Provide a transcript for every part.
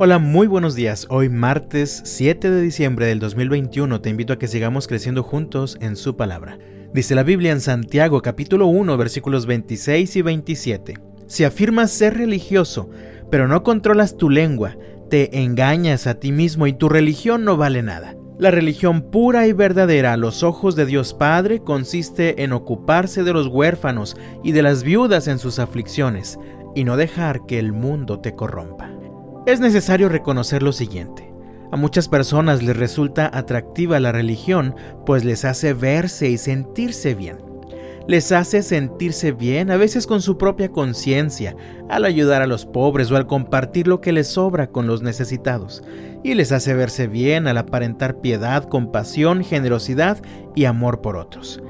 Hola, muy buenos días. Hoy martes 7 de diciembre del 2021 te invito a que sigamos creciendo juntos en su palabra. Dice la Biblia en Santiago capítulo 1 versículos 26 y 27. Si afirmas ser religioso, pero no controlas tu lengua, te engañas a ti mismo y tu religión no vale nada. La religión pura y verdadera a los ojos de Dios Padre consiste en ocuparse de los huérfanos y de las viudas en sus aflicciones, y no dejar que el mundo te corrompa. Es necesario reconocer lo siguiente. A muchas personas les resulta atractiva la religión, pues les hace verse y sentirse bien. Les hace sentirse bien, a veces con su propia conciencia, al ayudar a los pobres o al compartir lo que les sobra con los necesitados. Y les hace verse bien al aparentar piedad, compasión, generosidad y amor por otros.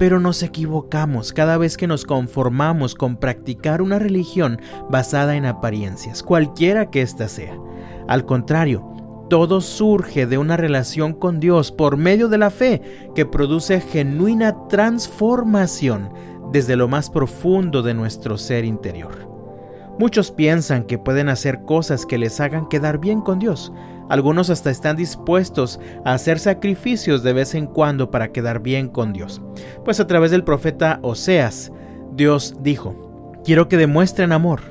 Pero nos equivocamos cada vez que nos conformamos con practicar una religión basada en apariencias, cualquiera que ésta sea. Al contrario, todo surge de una relación con Dios por medio de la fe que produce genuina transformación desde lo más profundo de nuestro ser interior. Muchos piensan que pueden hacer cosas que les hagan quedar bien con Dios. Algunos hasta están dispuestos a hacer sacrificios de vez en cuando para quedar bien con Dios. Pues a través del profeta Oseas, Dios dijo, quiero que demuestren amor,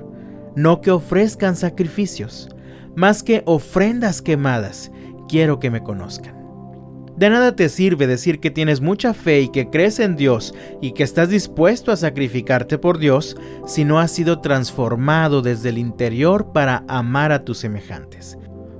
no que ofrezcan sacrificios, más que ofrendas quemadas, quiero que me conozcan. De nada te sirve decir que tienes mucha fe y que crees en Dios y que estás dispuesto a sacrificarte por Dios si no has sido transformado desde el interior para amar a tus semejantes.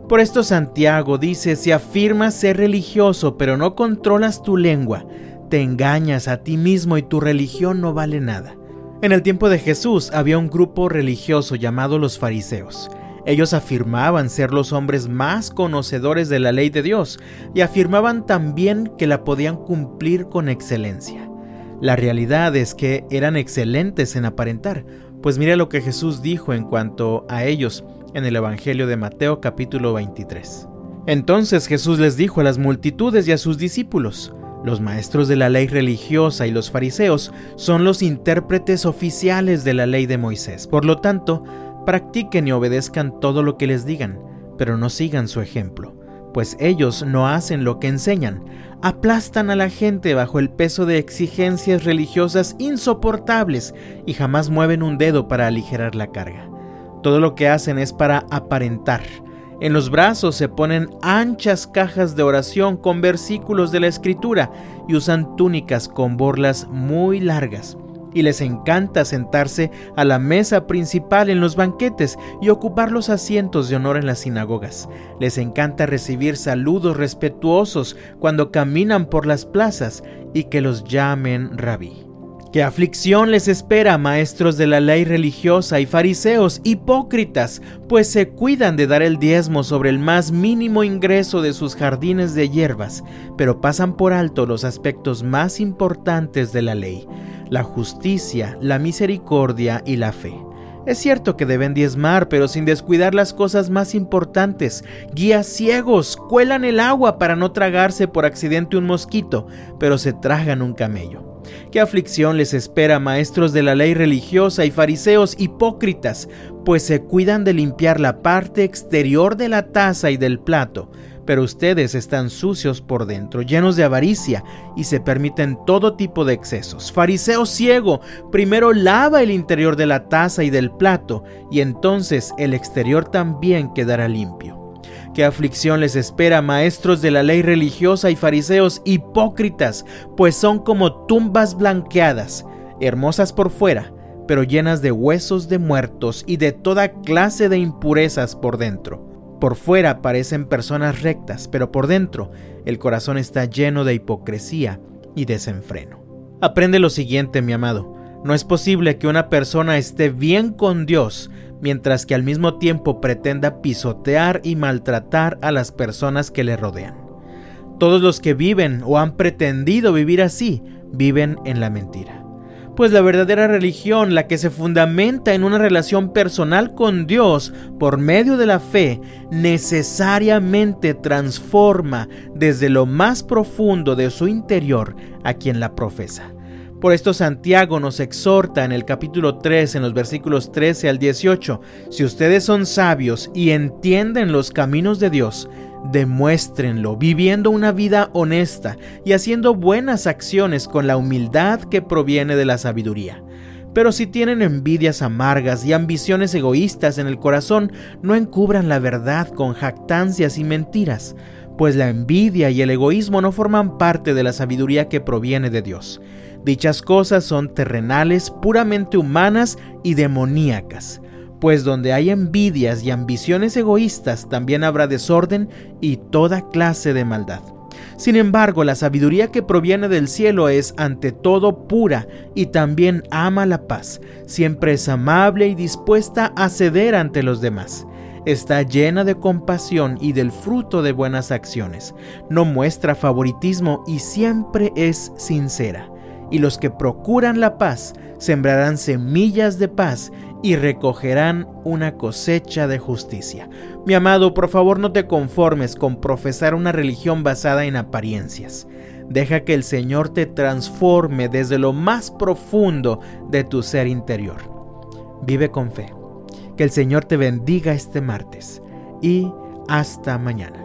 Por esto Santiago dice, si afirmas ser religioso pero no controlas tu lengua, te engañas a ti mismo y tu religión no vale nada. En el tiempo de Jesús había un grupo religioso llamado los fariseos. Ellos afirmaban ser los hombres más conocedores de la ley de Dios y afirmaban también que la podían cumplir con excelencia. La realidad es que eran excelentes en aparentar, pues mira lo que Jesús dijo en cuanto a ellos en el Evangelio de Mateo capítulo 23. Entonces Jesús les dijo a las multitudes y a sus discípulos, los maestros de la ley religiosa y los fariseos son los intérpretes oficiales de la ley de Moisés. Por lo tanto, Practiquen y obedezcan todo lo que les digan, pero no sigan su ejemplo, pues ellos no hacen lo que enseñan, aplastan a la gente bajo el peso de exigencias religiosas insoportables y jamás mueven un dedo para aligerar la carga. Todo lo que hacen es para aparentar. En los brazos se ponen anchas cajas de oración con versículos de la escritura y usan túnicas con borlas muy largas y les encanta sentarse a la mesa principal en los banquetes y ocupar los asientos de honor en las sinagogas. Les encanta recibir saludos respetuosos cuando caminan por las plazas y que los llamen rabí. ¿Qué aflicción les espera, maestros de la ley religiosa y fariseos hipócritas, pues se cuidan de dar el diezmo sobre el más mínimo ingreso de sus jardines de hierbas, pero pasan por alto los aspectos más importantes de la ley? La justicia, la misericordia y la fe. Es cierto que deben diezmar, pero sin descuidar las cosas más importantes. Guías ciegos cuelan el agua para no tragarse por accidente un mosquito, pero se tragan un camello. ¿Qué aflicción les espera, maestros de la ley religiosa y fariseos hipócritas, pues se cuidan de limpiar la parte exterior de la taza y del plato, pero ustedes están sucios por dentro, llenos de avaricia, y se permiten todo tipo de excesos. Fariseo ciego, primero lava el interior de la taza y del plato, y entonces el exterior también quedará limpio. ¿Qué aflicción les espera, maestros de la ley religiosa y fariseos hipócritas, pues son como tumbas blanqueadas, hermosas por fuera, pero llenas de huesos de muertos y de toda clase de impurezas por dentro? Por fuera parecen personas rectas, pero por dentro el corazón está lleno de hipocresía y desenfreno. Aprende lo siguiente, mi amado. No es posible que una persona esté bien con Dios mientras que al mismo tiempo pretenda pisotear y maltratar a las personas que le rodean. Todos los que viven o han pretendido vivir así viven en la mentira pues la verdadera religión, la que se fundamenta en una relación personal con Dios por medio de la fe, necesariamente transforma desde lo más profundo de su interior a quien la profesa. Por esto Santiago nos exhorta en el capítulo 3, en los versículos 13 al 18, si ustedes son sabios y entienden los caminos de Dios, demuéstrenlo viviendo una vida honesta y haciendo buenas acciones con la humildad que proviene de la sabiduría. Pero si tienen envidias amargas y ambiciones egoístas en el corazón, no encubran la verdad con jactancias y mentiras, pues la envidia y el egoísmo no forman parte de la sabiduría que proviene de Dios. Dichas cosas son terrenales, puramente humanas y demoníacas, pues donde hay envidias y ambiciones egoístas también habrá desorden y toda clase de maldad. Sin embargo, la sabiduría que proviene del cielo es ante todo pura y también ama la paz, siempre es amable y dispuesta a ceder ante los demás. Está llena de compasión y del fruto de buenas acciones. No muestra favoritismo y siempre es sincera. Y los que procuran la paz sembrarán semillas de paz y recogerán una cosecha de justicia. Mi amado, por favor no te conformes con profesar una religión basada en apariencias. Deja que el Señor te transforme desde lo más profundo de tu ser interior. Vive con fe. Que el Señor te bendiga este martes y hasta mañana.